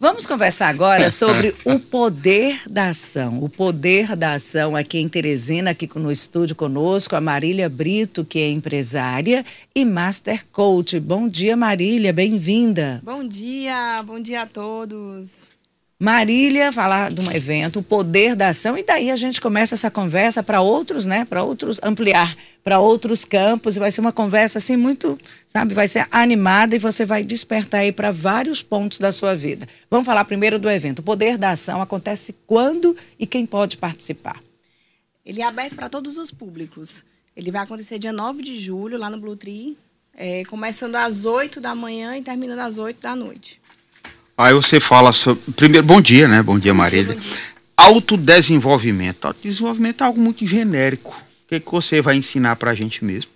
Vamos conversar agora sobre o poder da ação. O poder da ação aqui em Teresina, aqui no estúdio conosco, a Marília Brito, que é empresária e Master Coach. Bom dia, Marília, bem-vinda. Bom dia, bom dia a todos. Marília falar de um evento, o poder da ação, e daí a gente começa essa conversa para outros, né? Para outros ampliar para outros campos, e vai ser uma conversa assim muito, sabe, vai ser animada e você vai despertar aí para vários pontos da sua vida. Vamos falar primeiro do evento. O poder da ação acontece quando e quem pode participar? Ele é aberto para todos os públicos. Ele vai acontecer dia 9 de julho, lá no Blue Tree, é, começando às 8 da manhã e terminando às 8 da noite. Aí você fala sobre. Primeiro, bom dia, né? Bom dia, Marília. Bom dia, bom dia. Autodesenvolvimento. Autodesenvolvimento é algo muito genérico. O que, que você vai ensinar para a gente mesmo?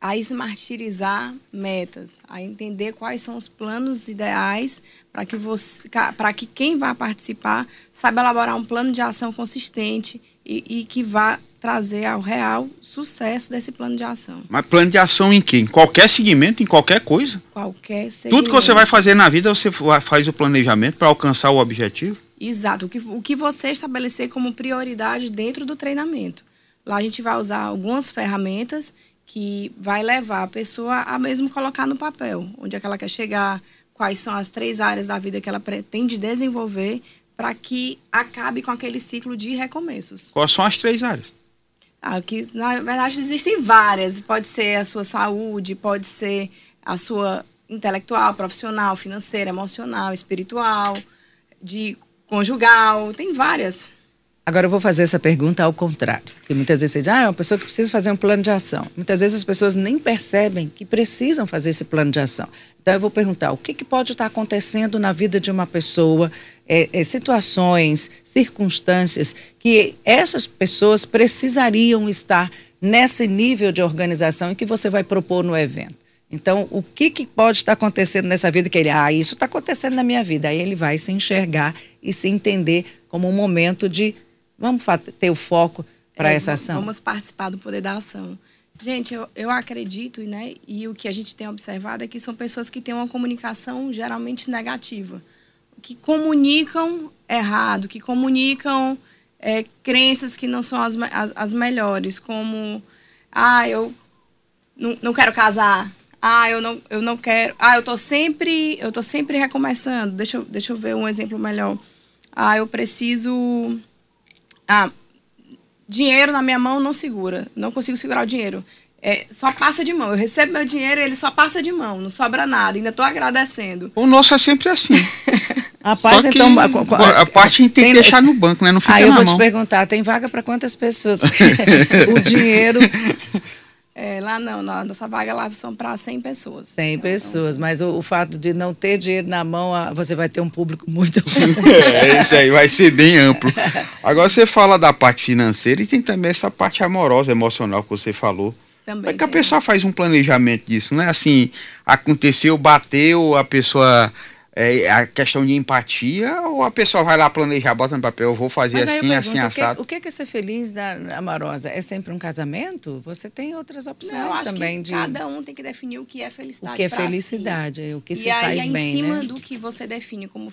A esmartirizar metas, a entender quais são os planos ideais para que você, para que quem vai participar saiba elaborar um plano de ação consistente e, e que vá trazer ao real sucesso desse plano de ação. Mas plano de ação em quê? Em qualquer segmento, em qualquer coisa? Qualquer segmento. Tudo que você vai fazer na vida, você faz o planejamento para alcançar o objetivo? Exato. O que, o que você estabelecer como prioridade dentro do treinamento. Lá a gente vai usar algumas ferramentas que vai levar a pessoa a mesmo colocar no papel onde é que ela quer chegar, quais são as três áreas da vida que ela pretende desenvolver para que acabe com aquele ciclo de recomeços. Quais são as três áreas? Aqui, na verdade, existem várias. Pode ser a sua saúde, pode ser a sua intelectual, profissional, financeira, emocional, espiritual, de conjugal, tem várias. Agora eu vou fazer essa pergunta ao contrário. Porque muitas vezes você diz, ah, é uma pessoa que precisa fazer um plano de ação. Muitas vezes as pessoas nem percebem que precisam fazer esse plano de ação. Então eu vou perguntar, o que, que pode estar acontecendo na vida de uma pessoa, é, é, situações, circunstâncias, que essas pessoas precisariam estar nesse nível de organização e que você vai propor no evento. Então, o que, que pode estar acontecendo nessa vida que ele, ah, isso está acontecendo na minha vida. Aí ele vai se enxergar e se entender como um momento de Vamos ter o foco para é, essa ação? Vamos participar do poder da ação. Gente, eu, eu acredito, né, e o que a gente tem observado é que são pessoas que têm uma comunicação geralmente negativa, que comunicam errado, que comunicam é, crenças que não são as, as, as, melhores, como, ah, eu não, não quero casar, ah, eu não, eu não quero, ah, eu tô sempre, eu tô sempre recomeçando, deixa eu, deixa eu ver um exemplo melhor, ah, eu preciso ah, dinheiro na minha mão não segura. Não consigo segurar o dinheiro. É, só passa de mão. Eu recebo meu dinheiro ele só passa de mão, não sobra nada. Ainda estou agradecendo. O nosso é sempre assim. Rapaz, só então. A, a parte a gente tem, tem que deixar no banco, né? Não fica Aí eu vou mão. te perguntar: tem vaga para quantas pessoas? o dinheiro é, lá não, na nossa vaga lá são para 100 pessoas. 100 então, pessoas, mas o, o, fato de não ter dinheiro na mão, você vai ter um público muito. é, isso aí vai ser bem amplo. Agora você fala da parte financeira e tem também essa parte amorosa, emocional que você falou. Também. É que a pessoa faz um planejamento disso? Não é assim, aconteceu, bateu, a pessoa é, a questão de empatia ou a pessoa vai lá planejar, bota no papel, eu vou fazer Mas assim, pergunto, assim, assado? O que, o que é ser feliz da amorosa? É sempre um casamento? Você tem outras opções Não, acho também que de. Cada um tem que definir o que é felicidade. O que é felicidade, si. o que e se aí, faz em bem. Em cima né? do que você define como,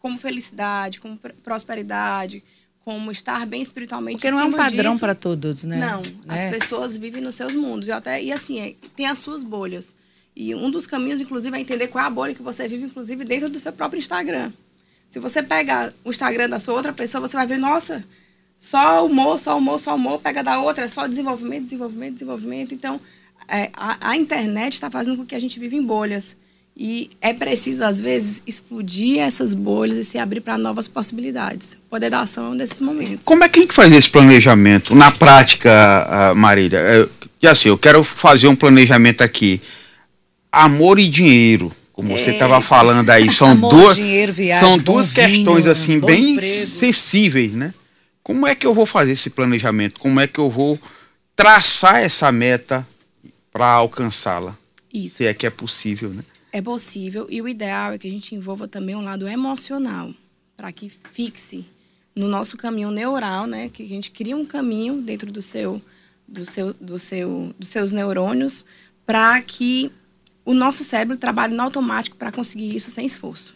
como felicidade, como prosperidade, como estar bem espiritualmente. Porque não é um padrão para todos, né? Não. Né? As pessoas vivem nos seus mundos. E, até, e assim, é, tem as suas bolhas. E um dos caminhos, inclusive, é entender qual é a bolha que você vive, inclusive, dentro do seu próprio Instagram. Se você pegar o Instagram da sua outra pessoa, você vai ver, nossa, só humor, só humor, só humor, pega da outra, é só desenvolvimento, desenvolvimento, desenvolvimento. Então, é, a, a internet está fazendo com que a gente viva em bolhas. E é preciso, às vezes, explodir essas bolhas e se abrir para novas possibilidades. O poder da ação é um desses momentos. Como é que a gente faz esse planejamento na prática, Marília? É, que assim, eu quero fazer um planejamento aqui amor e dinheiro, como é. você estava falando aí, são amor, duas, dinheiro, viagem, são duas questões assim bem emprego. sensíveis, né? Como é que eu vou fazer esse planejamento? Como é que eu vou traçar essa meta para alcançá-la? Isso. Se é que é possível, né? É possível e o ideal é que a gente envolva também um lado emocional, para que fixe no nosso caminho neural, né? Que a gente cria um caminho dentro do seu, do seu, do seu, dos seus neurônios para que o nosso cérebro trabalha no automático para conseguir isso sem esforço.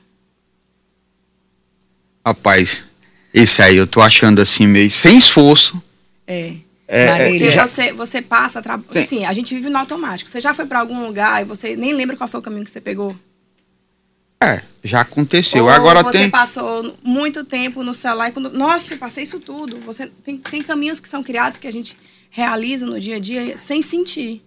Rapaz, esse aí eu tô achando assim meio sem esforço. É. É, é já... você, você passa, tra... assim, a gente vive no automático. Você já foi para algum lugar e você nem lembra qual foi o caminho que você pegou? É, já aconteceu. Ou Agora você tem... passou muito tempo no celular e quando, nossa, passei isso tudo. Você tem, tem caminhos que são criados que a gente realiza no dia a dia sem sentir.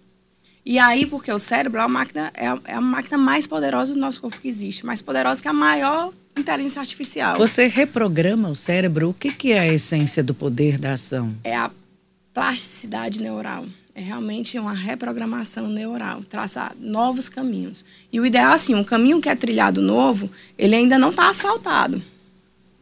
E aí, porque o cérebro é a máquina é a, é a máquina mais poderosa do nosso corpo que existe, mais poderosa que a maior inteligência artificial. Você reprograma o cérebro. O que, que é a essência do poder da ação? É a plasticidade neural. É realmente uma reprogramação neural, traçar novos caminhos. E o ideal, assim, um caminho que é trilhado novo, ele ainda não está asfaltado.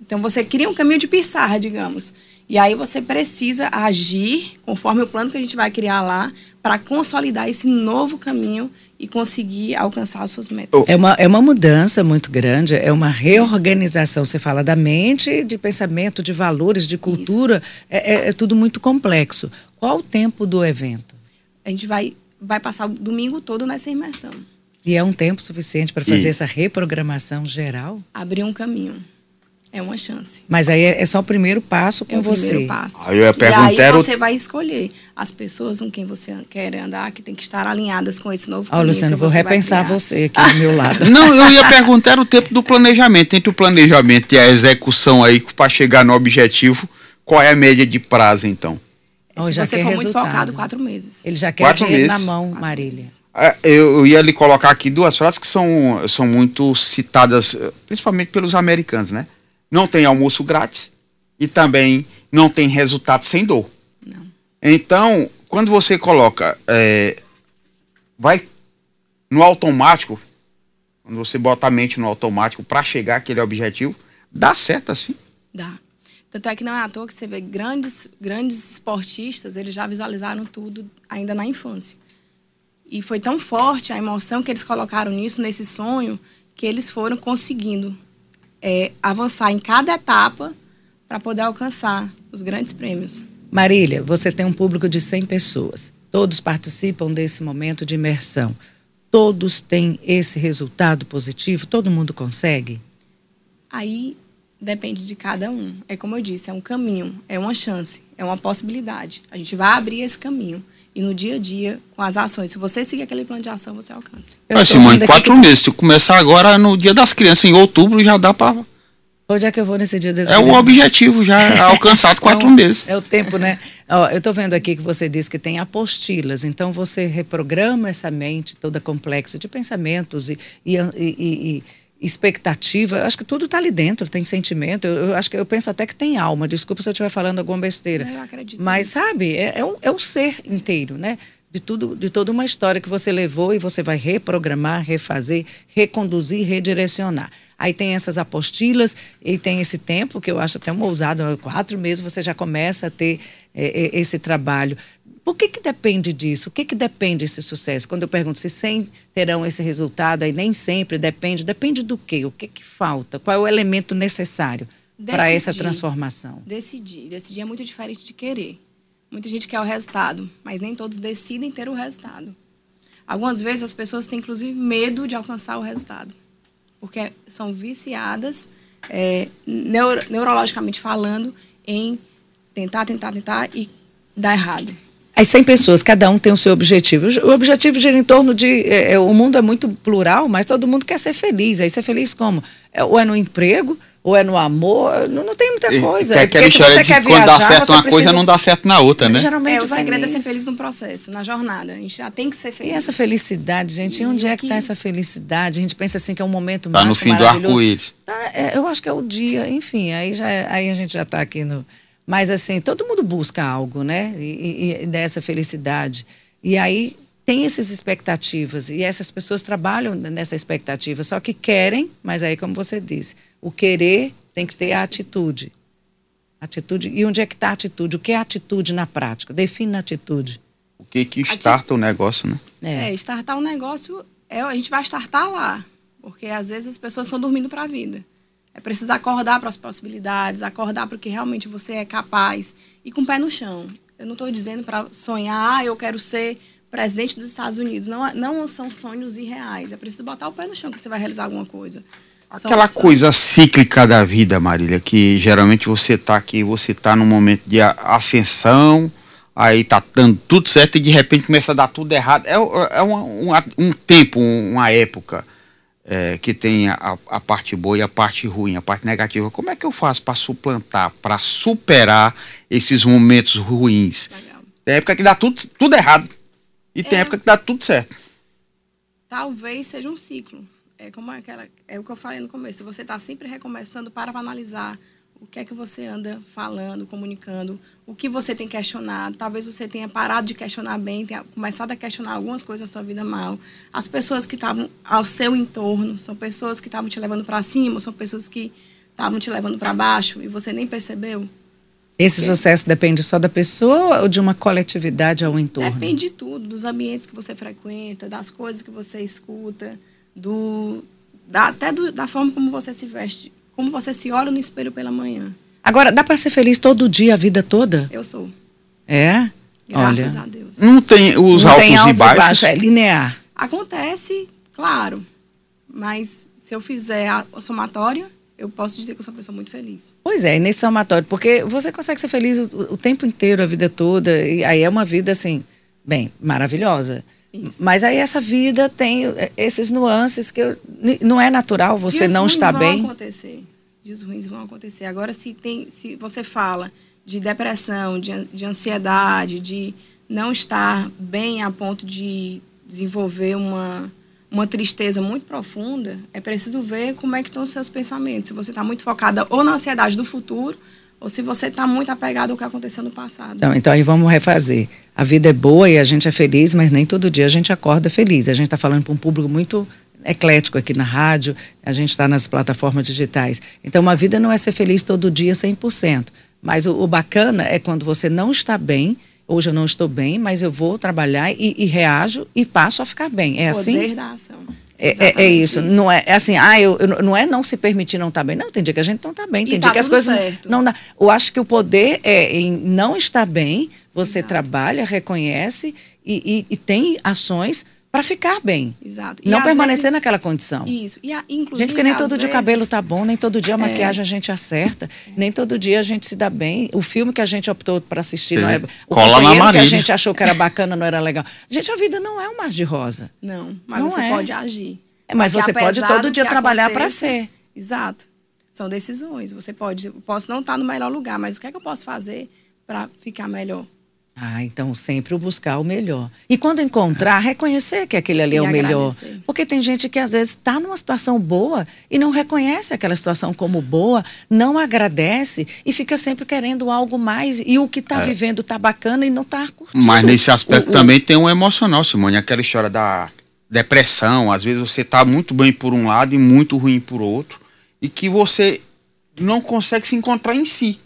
Então, você cria um caminho de pissarra, digamos. E aí você precisa agir conforme o plano que a gente vai criar lá para consolidar esse novo caminho e conseguir alcançar as suas metas. É uma, é uma mudança muito grande, é uma reorganização. Você fala da mente, de pensamento, de valores, de cultura, é, é, é, tudo muito complexo. Qual o tempo do evento? A gente vai, vai passar o domingo todo nessa imersão. E é um tempo suficiente para fazer e... essa reprogramação geral? Abrir um caminho. É uma chance. Mas aí é só o primeiro passo com é o você. Primeiro passo. Aí eu ia perguntar. E aí você vai escolher as pessoas com quem você quer andar, que tem que estar alinhadas com esse novo Ó, oh, Luciano, vou repensar você aqui do meu lado. Não, eu ia perguntar o tempo do planejamento. Entre o planejamento e a execução aí para chegar no objetivo, qual é a média de prazo, então? Oh, Se você for resultado. muito focado, quatro meses. Ele já quer quatro dinheiro meses. na mão, quatro Marília. É, eu ia lhe colocar aqui duas frases que são, são muito citadas, principalmente pelos americanos, né? Não tem almoço grátis e também não tem resultado sem dor. Não. Então, quando você coloca, é, vai no automático, quando você bota a mente no automático para chegar àquele objetivo, dá certo assim? Dá. Tanto é que não é à toa que você vê grandes, grandes esportistas, eles já visualizaram tudo ainda na infância. E foi tão forte a emoção que eles colocaram nisso, nesse sonho, que eles foram conseguindo é, avançar em cada etapa para poder alcançar os grandes prêmios. Marília, você tem um público de 100 pessoas. Todos participam desse momento de imersão. Todos têm esse resultado positivo? Todo mundo consegue? Aí depende de cada um. É como eu disse, é um caminho, é uma chance, é uma possibilidade. A gente vai abrir esse caminho e no dia a dia, com as ações. Se você seguir aquele plano de ação, você alcança. Mas, Simone, quatro meses. Se começar agora no dia das crianças, em outubro, já dá para. Onde é que eu vou nesse dia das É crianças? o objetivo já alcançado quatro é um, meses. É o tempo, né? Ó, eu estou vendo aqui que você disse que tem apostilas. Então, você reprograma essa mente toda complexa de pensamentos e, e, e, e expectativa. Eu acho que tudo está ali dentro, tem sentimento. Eu, eu, acho que eu penso até que tem alma. Desculpa se eu estiver falando alguma besteira. Eu acredito. Mas sabe, é, é, o, é o ser inteiro, né? De tudo, de toda uma história que você levou e você vai reprogramar, refazer, reconduzir, redirecionar. Aí tem essas apostilas e tem esse tempo que eu acho até uma ousada, quatro meses você já começa a ter é, é esse trabalho. Por que, que depende disso? O que, que depende esse sucesso? Quando eu pergunto se 100 terão esse resultado, aí nem sempre depende. Depende do quê? O que, que falta? Qual é o elemento necessário para essa transformação? Decidir. Decidir é muito diferente de querer. Muita gente quer o resultado, mas nem todos decidem ter o resultado. Algumas vezes as pessoas têm, inclusive, medo de alcançar o resultado, porque são viciadas, é, neuro, neurologicamente falando, em tentar, tentar, tentar e dar errado. As 100 pessoas, cada um tem o seu objetivo. O objetivo gira em torno de. É, é, o mundo é muito plural, mas todo mundo quer ser feliz. Aí ser feliz como? É, ou é no emprego, ou é no amor. Não, não tem muita coisa. É aquela história de viajar, quando dá certo uma precisa... coisa, não dá certo na outra, né? Geralmente é, o segredo é ser feliz no processo, na jornada. A gente já tem que ser feliz. E essa felicidade, gente? E, onde é que está essa felicidade? A gente pensa assim que é um momento tá mágico, no fim do arco-íris. Tá, é, eu acho que é o dia, enfim, aí, já, é, aí a gente já está aqui no mas assim, todo mundo busca algo, né? E, e, dessa felicidade. E aí tem essas expectativas e essas pessoas trabalham nessa expectativa, só que querem, mas aí como você disse, o querer tem que ter a atitude. Atitude. E onde é que está a atitude? O que é atitude na prática? Define a atitude. O que que starta o negócio, né? É, é startar o um negócio, é, a gente vai startar lá. Porque às vezes as pessoas estão dormindo para a vida. É preciso acordar para as possibilidades, acordar para o que realmente você é capaz e com o pé no chão. Eu não estou dizendo para sonhar, ah, eu quero ser presidente dos Estados Unidos. Não, não são sonhos irreais. É preciso botar o pé no chão que você vai realizar alguma coisa. Aquela coisa cíclica da vida, Marília, que geralmente você está aqui, você está num momento de ascensão, aí tá dando tudo certo e de repente começa a dar tudo errado. É, é um, um, um tempo, uma época é, que tem a, a, parte boa e a parte ruim, a parte negativa. Como é que eu faço para suplantar, para superar esses momentos ruins? Legal. Tem época que dá tudo, tudo errado e é, tem época que dá tudo certo. Talvez seja um ciclo. É como aquela, é o que eu falei no começo. Você está sempre recomeçando para analisar o que é que você anda falando, comunicando, o que você tem questionado. Talvez você tenha parado de questionar bem, tenha começado a questionar algumas coisas na sua vida mal. As pessoas que estavam ao seu entorno são pessoas que estavam te levando para cima, são pessoas que estavam te levando para baixo e você nem percebeu. Esse sucesso depende só da pessoa ou de uma coletividade ao entorno? Depende de tudo, dos ambientes que você frequenta, das coisas que você escuta, do, da, até do, da forma como você se veste como você se olha no espelho pela manhã. Agora, dá para ser feliz todo dia, a vida toda? Eu sou. É? Graças Olha. a Deus. Não tem os não altos, tem altos e baixos? baixos? É linear. Acontece, claro. Mas se eu fizer a, a somatória, eu posso dizer que eu sou uma pessoa muito feliz. Pois é, nesse somatório, porque você consegue ser feliz o, o tempo inteiro, a vida toda, e aí é uma vida assim, bem, maravilhosa. Isso. Mas aí essa vida tem é, esses nuances que eu, não é natural você Dias não estar bem. Vão acontecer. Dias ruins vão acontecer. Agora, se, tem, se você fala de depressão, de, de ansiedade, de não estar bem a ponto de desenvolver uma, uma tristeza muito profunda, é preciso ver como é que estão os seus pensamentos. Se você está muito focada ou na ansiedade do futuro ou se você está muito apegado ao que aconteceu no passado. Então, então aí vamos refazer. A vida é boa e a gente é feliz, mas nem todo dia a gente acorda feliz. A gente está falando para um público muito eclético aqui na rádio, a gente está nas plataformas digitais. Então, uma vida não é ser feliz todo dia 100%. Mas o, o bacana é quando você não está bem, hoje eu não estou bem, mas eu vou trabalhar e, e reajo e passo a ficar bem. É Poder assim? Poder da ação. É, é, é, isso. isso. Não é, é assim, ah, eu, eu, não é não se permitir não estar tá bem. Não, tem dia que a gente não está bem, tem e dia tá que as coisas certo. não dá. Eu acho que o poder é em não estar bem, você Exato. trabalha, reconhece e, e, e tem ações para ficar bem. Exato. E não permanecer vezes, naquela condição. Isso. E a, inclusive, gente, que nem todo dia vezes, o cabelo tá bom, nem todo dia a é. maquiagem a gente acerta, é. nem todo dia a gente se dá bem. O filme que a gente optou para assistir é. não é. O Cola na que a gente achou que era bacana não era legal. Gente, a vida não é um mar de rosa. Não, mas não você é. pode agir. É, mas Porque você pode todo dia trabalhar para ser. Exato. São decisões. Você pode, eu posso não estar no melhor lugar, mas o que é que eu posso fazer para ficar melhor? Ah, então sempre o buscar o melhor. E quando encontrar, reconhecer que aquele ali é o melhor. Porque tem gente que às vezes está numa situação boa e não reconhece aquela situação como boa, não agradece e fica sempre querendo algo mais. E o que está é. vivendo está bacana e não está curtindo. Mas nesse aspecto o, também o... tem um emocional, Simone. Aquela história da depressão, às vezes você está muito bem por um lado e muito ruim por outro. E que você não consegue se encontrar em si.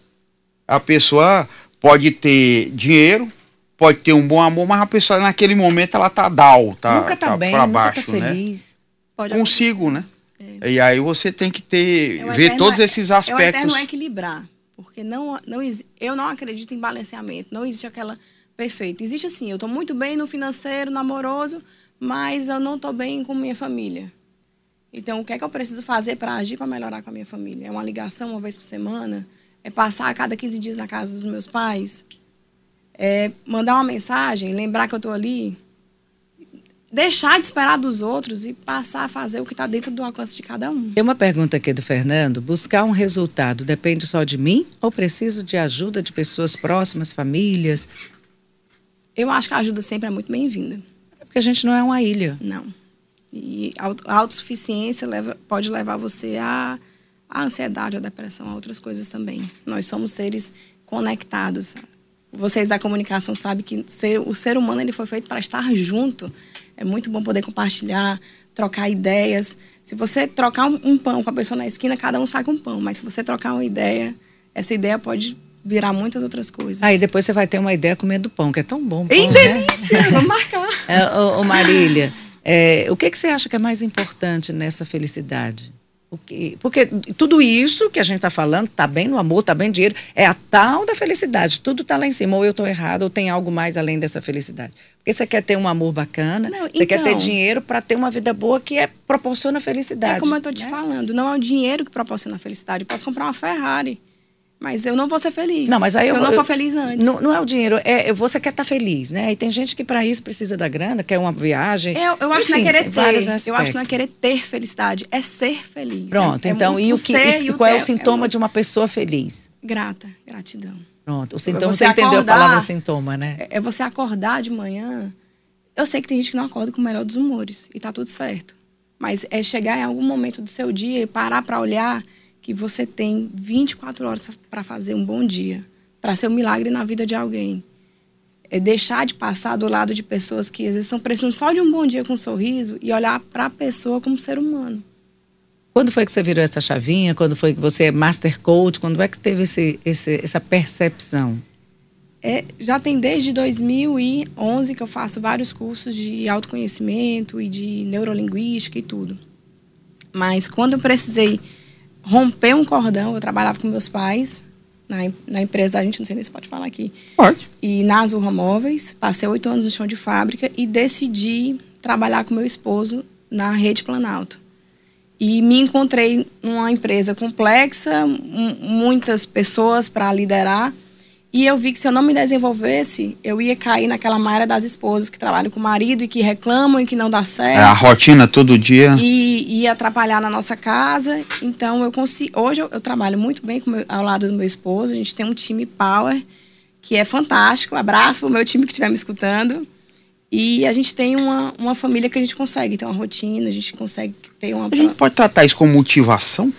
A pessoa pode ter dinheiro, pode ter um bom amor, mas a pessoa naquele momento ela tá down, tá, nunca tá, tá bem, pra baixo, nunca tá feliz. Né? Pode Consigo, né? É. E aí você tem que ter, é ver todos esses aspectos. É o equilibrar, porque não, não, eu não acredito em balanceamento, não existe aquela perfeita. Existe assim, eu estou muito bem no financeiro, no amoroso, mas eu não estou bem com minha família. Então, o que é que eu preciso fazer para agir para melhorar com a minha família? É uma ligação uma vez por semana? É passar a cada 15 dias na casa dos meus pais, é mandar uma mensagem, lembrar que eu estou ali, deixar de esperar dos outros e passar a fazer o que está dentro do alcance de cada um. Tem uma pergunta aqui do Fernando: buscar um resultado depende só de mim ou preciso de ajuda de pessoas próximas, famílias? Eu acho que a ajuda sempre é muito bem-vinda. É porque a gente não é uma ilha. Não. E a autossuficiência leva, pode levar você a a ansiedade, a depressão, a outras coisas também. Nós somos seres conectados. Vocês da comunicação sabem que ser, o ser humano ele foi feito para estar junto. É muito bom poder compartilhar, trocar ideias. Se você trocar um, um pão com a pessoa na esquina, cada um sai com um pão. Mas se você trocar uma ideia, essa ideia pode virar muitas outras coisas. Aí depois você vai ter uma ideia comendo pão, que é tão bom. Pão, delícia! Né? Vamos marcar. É, ô, ô Marília, é, o que, que você acha que é mais importante nessa felicidade? Porque, porque tudo isso que a gente está falando, está bem no amor, está bem no dinheiro, é a tal da felicidade. Tudo está lá em cima. Ou eu estou errado, ou tem algo mais além dessa felicidade. Porque você quer ter um amor bacana, não, você então, quer ter então. dinheiro para ter uma vida boa que é, proporciona felicidade. É como eu estou te né? falando, não é o dinheiro que proporciona felicidade. Eu posso comprar uma Ferrari. Mas eu não vou ser feliz. Não, mas aí se eu, eu não for feliz antes. Não, não é o dinheiro, é você quer estar tá feliz, né? E tem gente que para isso precisa da grana, quer uma viagem. Eu, eu acho Enfim, que não é querer ter. Eu acho que não é querer ter felicidade, é ser feliz. Pronto, é, então, é e o que e, e qual é o sintoma é de uma pessoa feliz? Grata, gratidão. Pronto, o sintoma, você, você entendeu acordar, a palavra sintoma, né? É, é você acordar de manhã. Eu sei que tem gente que não acorda com o melhor dos humores e tá tudo certo. Mas é chegar em algum momento do seu dia e parar para olhar que você tem 24 horas para fazer um bom dia, para ser um milagre na vida de alguém. É deixar de passar do lado de pessoas que às vezes estão precisando só de um bom dia com um sorriso e olhar para a pessoa como ser humano. Quando foi que você virou essa chavinha? Quando foi que você é master coach? Quando é que teve esse, esse, essa percepção? É, já tem desde 2011 que eu faço vários cursos de autoconhecimento e de neurolinguística e tudo. Mas quando eu precisei romper um cordão. Eu trabalhava com meus pais na, na empresa da gente, não sei nem se pode falar aqui. Pode. E na Azurra Móveis. Passei oito anos no chão de fábrica e decidi trabalhar com meu esposo na Rede Planalto. E me encontrei numa empresa complexa, muitas pessoas para liderar e eu vi que se eu não me desenvolvesse, eu ia cair naquela malha das esposas que trabalham com o marido e que reclamam e que não dá certo. É a rotina todo dia. E ia atrapalhar na nossa casa. Então eu consigo. Hoje eu, eu trabalho muito bem meu, ao lado do meu esposo. A gente tem um time power que é fantástico. Abraço pro meu time que estiver me escutando. E a gente tem uma, uma família que a gente consegue ter uma rotina, a gente consegue ter uma. A gente pode tratar isso como motivação?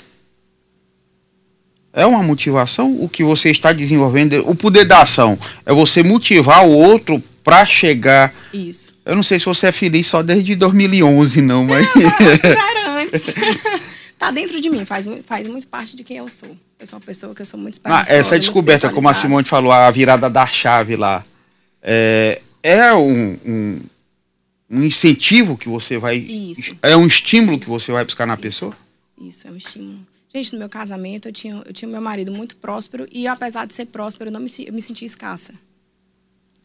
É uma motivação o que você está desenvolvendo. O poder da ação é você motivar o outro para chegar. Isso. Eu não sei se você é feliz só desde 2011, não, mas. Não, acho que já era antes. tá dentro de mim, faz, faz muito parte de quem eu sou. Eu sou uma pessoa que eu sou muito ah, Essa descoberta, como a Simone falou, a virada da chave lá, é, é um, um, um incentivo que você vai. Isso. É um estímulo que você vai buscar na Isso. pessoa? Isso, é um estímulo. Gente, no meu casamento, eu tinha, eu tinha meu marido muito próspero e, apesar de ser próspero, eu, não me, eu me sentia escassa.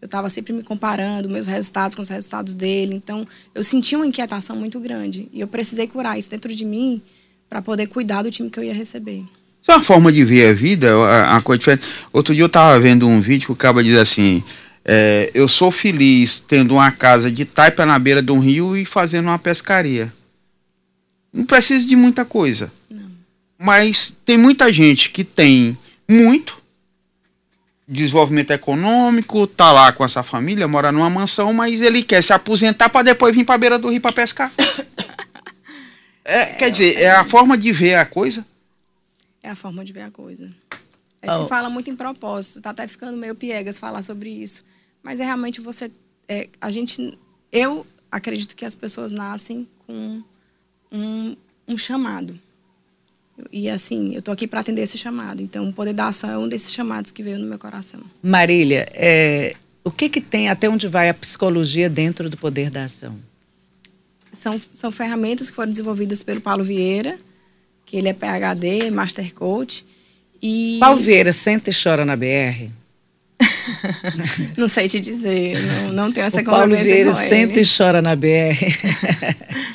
Eu estava sempre me comparando, meus resultados com os resultados dele. Então, eu sentia uma inquietação muito grande. E eu precisei curar isso dentro de mim para poder cuidar do time que eu ia receber. Isso é uma forma de ver a vida, uma coisa diferente. Outro dia eu estava vendo um vídeo que o cara diz assim: é, Eu sou feliz tendo uma casa de taipa na beira de um rio e fazendo uma pescaria. Não precisa de muita coisa. Mas tem muita gente que tem muito desenvolvimento econômico, tá lá com essa família, mora numa mansão, mas ele quer se aposentar para depois vir para beira do rio para pescar. É, é, quer dizer, é a forma de ver a coisa? É a forma de ver a coisa. É, oh. Se fala muito em propósito, tá até ficando meio piegas falar sobre isso. Mas é realmente você. É, a gente. Eu acredito que as pessoas nascem com um, um chamado. E assim, eu estou aqui para atender esse chamado. Então, o poder da ação é um desses chamados que veio no meu coração. Marília, é, o que, que tem, até onde vai a psicologia dentro do poder da ação? São, são ferramentas que foram desenvolvidas pelo Paulo Vieira, que ele é PhD, Master Coach. E... Paulo Vieira senta e chora na BR? não sei te dizer, não, não tenho essa o Paulo Vieira senta e chora na BR.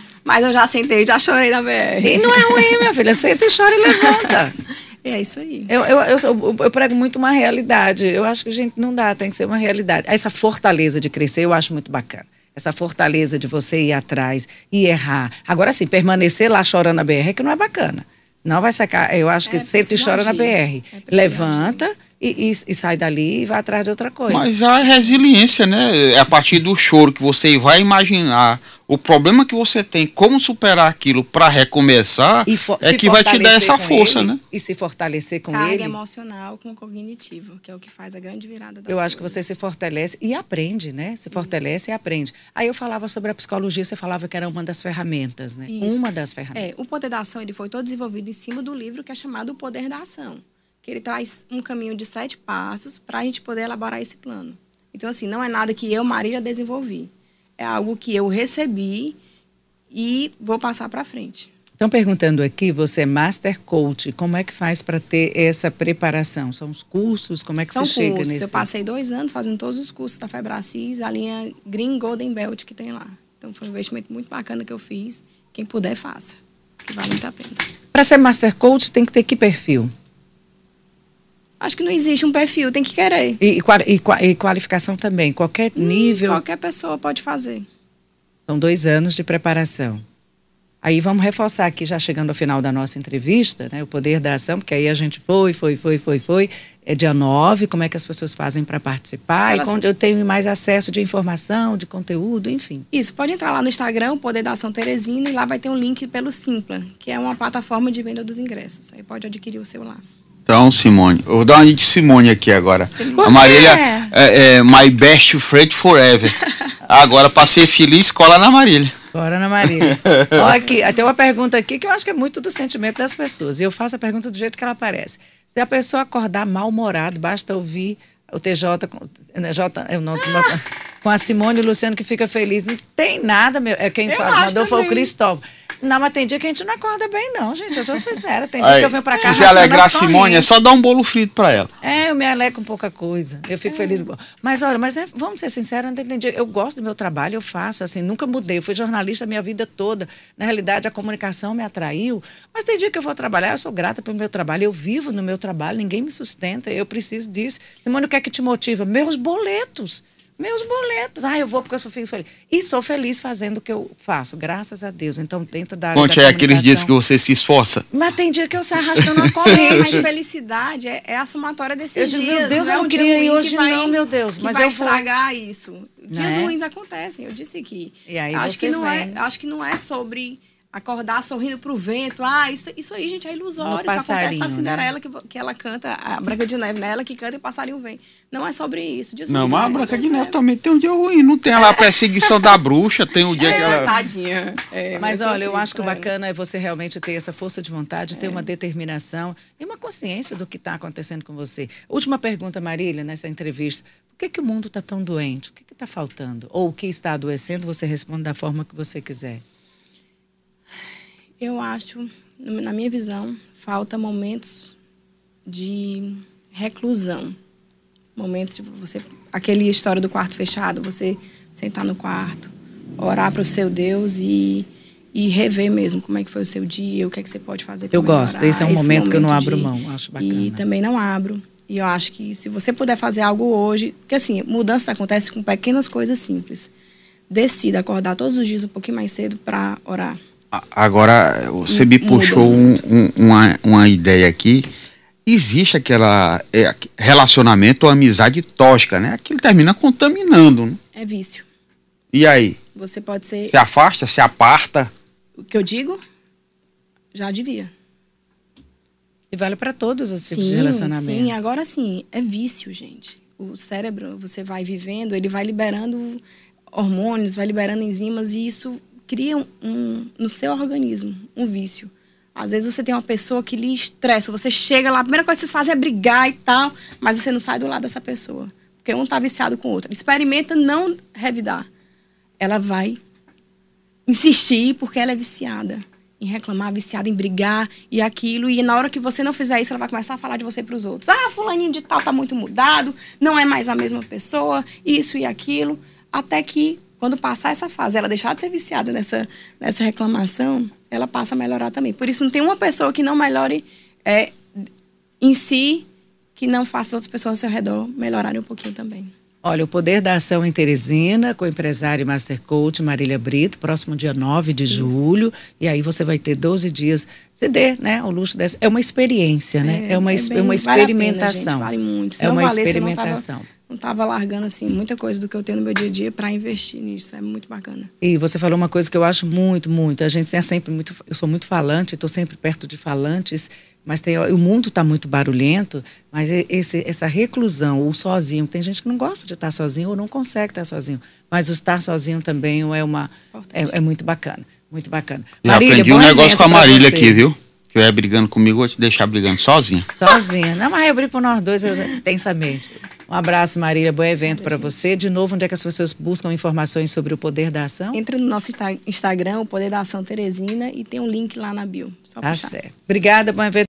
Mas eu já sentei, já chorei na BR. E não é ruim, minha filha. Senta e chora e levanta. É isso aí. Eu, eu, eu, eu, prego muito uma realidade. Eu acho que, gente, não dá, tem que ser uma realidade. Essa fortaleza de crescer, eu acho muito bacana. Essa fortaleza de você ir atrás e errar. Agora sim, permanecer lá chorando na BR é que não é bacana. Não vai sacar. Eu acho que é, senta e chora agir. na BR. É Levanta. E, e, e, sai dali e vai atrás de outra coisa. Mas a resiliência, né? É a partir do choro que você vai imaginar o problema que você tem, como superar aquilo para recomeçar, é que vai te dar essa força, ele, né? E se fortalecer com Carga ele. emocional com cognitivo, que é o que faz a grande virada das Eu acho coisas. que você se fortalece e aprende, né? Se fortalece Isso. e aprende. Aí eu falava sobre a psicologia, você falava que era uma das ferramentas, né? Isso. Uma das ferramentas. É, o poder da ação ele foi todo desenvolvido em cima do livro que é chamado O Poder da Ação que ele traz um caminho de sete passos para a gente poder elaborar esse plano. Então, assim, não é nada que eu, Marília, desenvolvi. É algo que eu recebi e vou passar para frente. Estão perguntando aqui, você é Master Coach, como é que faz para ter essa preparação? São os cursos? Como é que São você cursos. chega nesse? Eu passei dois anos fazendo todos os cursos da Febracis, a linha Green Golden Belt que tem lá. Então foi um investimento muito bacana que eu fiz. Quem puder, faça, que vale muito a pena. Para ser Master Coach tem que ter que perfil? Acho que não existe um perfil, tem que querer. E, e, e qualificação também, qualquer hum, nível? Qualquer pessoa pode fazer. São dois anos de preparação. Aí vamos reforçar aqui, já chegando ao final da nossa entrevista, né, o poder da ação, porque aí a gente foi, foi, foi, foi, foi. É dia 9, como é que as pessoas fazem para participar Elas... e onde eu tenho mais acesso de informação, de conteúdo, enfim. Isso, pode entrar lá no Instagram, o Poder da Ação Teresina, e lá vai ter um link pelo Simpla, que é uma plataforma de venda dos ingressos. Aí pode adquirir o seu lá. Então, Simone, eu vou dar uma de Simone aqui agora. A Marília é, é My Best Friend Forever. Agora, para ser feliz, cola na Marília. Bora na Marília. Olha aqui, tem uma pergunta aqui que eu acho que é muito do sentimento das pessoas. E eu faço a pergunta do jeito que ela aparece. Se a pessoa acordar mal-humorado, basta ouvir o TJ, né, J, eu não, com a Simone e o Luciano que fica feliz. Não tem nada, meu. É quem fala, mandou foi o Cristóvão. Não, mas tem dia que a gente não acorda bem, não, gente. Eu sou sincera. Tem dia Aí, que eu venho pra cá. Se alegrar a Simone, é só dar um bolo frito pra ela. É, eu me alegro com pouca coisa. Eu fico é. feliz. Mas olha, mas é, vamos ser sinceros, não tem dia. Eu gosto do meu trabalho, eu faço, assim, nunca mudei. Eu fui jornalista a minha vida toda. Na realidade, a comunicação me atraiu. Mas tem dia que eu vou trabalhar, eu sou grata pelo meu trabalho. Eu vivo no meu trabalho, ninguém me sustenta. Eu preciso disso. Simone, o que é que te motiva? Meus boletos meus boletos. Ah, eu vou porque eu sou feliz. E sou feliz fazendo o que eu faço, graças a Deus. Então, dentro da área Conte, da é aqueles dias que você se esforça. Mas tem dia que eu saio arrastando a corrente. mas felicidade é, é a somatória desses eu dias. Meu Deus, não eu é não queria ir hoje vai, não, meu Deus. Mas vai eu estragar vou... isso. Dias é? ruins acontecem, eu disse aqui. E aí acho que não é, acho que não é sobre acordar sorrindo pro vento. Ah, isso, isso aí, gente, é ilusório. Isso acontece na Cinderela, né? que, que ela canta, a Branca de Neve, né? Ela que canta e o passarinho vem. Não é sobre isso. Dias não, mas a Branca de Neve também tem um dia ruim. Não tem lá a perseguição da bruxa, tem um dia é, que ela... Tadinha. É, mas olha, eu acho que o bacana é você realmente ter essa força de vontade, ter é. uma determinação e uma consciência do que está acontecendo com você. Última pergunta, Marília, nessa entrevista. Por que, que o mundo está tão doente? O que está faltando? Ou o que está adoecendo, você responde da forma que você quiser. Eu acho, na minha visão, falta momentos de reclusão. Momentos de você. Aquele história do quarto fechado, você sentar no quarto, orar para o seu Deus e, e rever mesmo como é que foi o seu dia, o que é que você pode fazer para Eu gosto, esse é um esse momento, momento, que eu não abro de, mão, acho bacana. E também não abro. E eu acho que se você puder fazer algo hoje, porque assim, mudança acontece com pequenas coisas simples. Decida acordar todos os dias um pouquinho mais cedo para orar. Agora, você me puxou um, um, uma, uma ideia aqui. Existe aquela é, relacionamento ou amizade tóxica, né? Aquilo termina contaminando. Né? É vício. E aí? Você pode ser. Se afasta, se aparta. O que eu digo? Já devia. E vale para todos os tipos sim, de relacionamento. Sim, agora sim, é vício, gente. O cérebro, você vai vivendo, ele vai liberando hormônios, vai liberando enzimas e isso cria um, no seu organismo um vício. Às vezes você tem uma pessoa que lhe estressa, você chega lá, a primeira coisa que vocês fazem é brigar e tal, mas você não sai do lado dessa pessoa. Porque um está viciado com o outro. Experimenta não revidar. Ela vai insistir porque ela é viciada em reclamar, viciada em brigar e aquilo. E na hora que você não fizer isso, ela vai começar a falar de você para os outros. Ah, fulaninho de tal tá muito mudado, não é mais a mesma pessoa, isso e aquilo. Até que quando passar essa fase, ela deixar de ser viciada nessa, nessa reclamação, ela passa a melhorar também. Por isso, não tem uma pessoa que não melhore é, em si, que não faça outras pessoas ao seu redor melhorarem um pouquinho também. Olha, o Poder da Ação em Teresina, com o empresário Master Coach Marília Brito, próximo dia 9 de Isso. julho. E aí você vai ter 12 dias. Se dê, né? O luxo dessa. É uma experiência, né? É, é uma, é bem, uma experimentação. Vale, pena, vale muito. Se é uma experimentação não estava largando assim muita coisa do que eu tenho no meu dia a dia para investir nisso. É muito bacana. E você falou uma coisa que eu acho muito, muito. A gente tem sempre muito. Eu sou muito falante, estou sempre perto de falantes, mas tem, o mundo está muito barulhento. Mas esse, essa reclusão, o sozinho, tem gente que não gosta de estar sozinho ou não consegue estar sozinho. Mas o estar sozinho também é uma é, é, muito bacana, muito bacana. Já Marília, aprendi um negócio com a Marília aqui, viu? Que eu ia brigando comigo, vou te deixar brigando sozinha. Sozinha. Não, mas eu brigo por nós dois intensamente. Um abraço, Marília. Bom evento para você. De novo, onde é que as pessoas buscam informações sobre o Poder da Ação? Entre no nosso Instagram, o Poder da Ação Teresina, e tem um link lá na bio. Só tá puxar. certo. Obrigada, bom evento.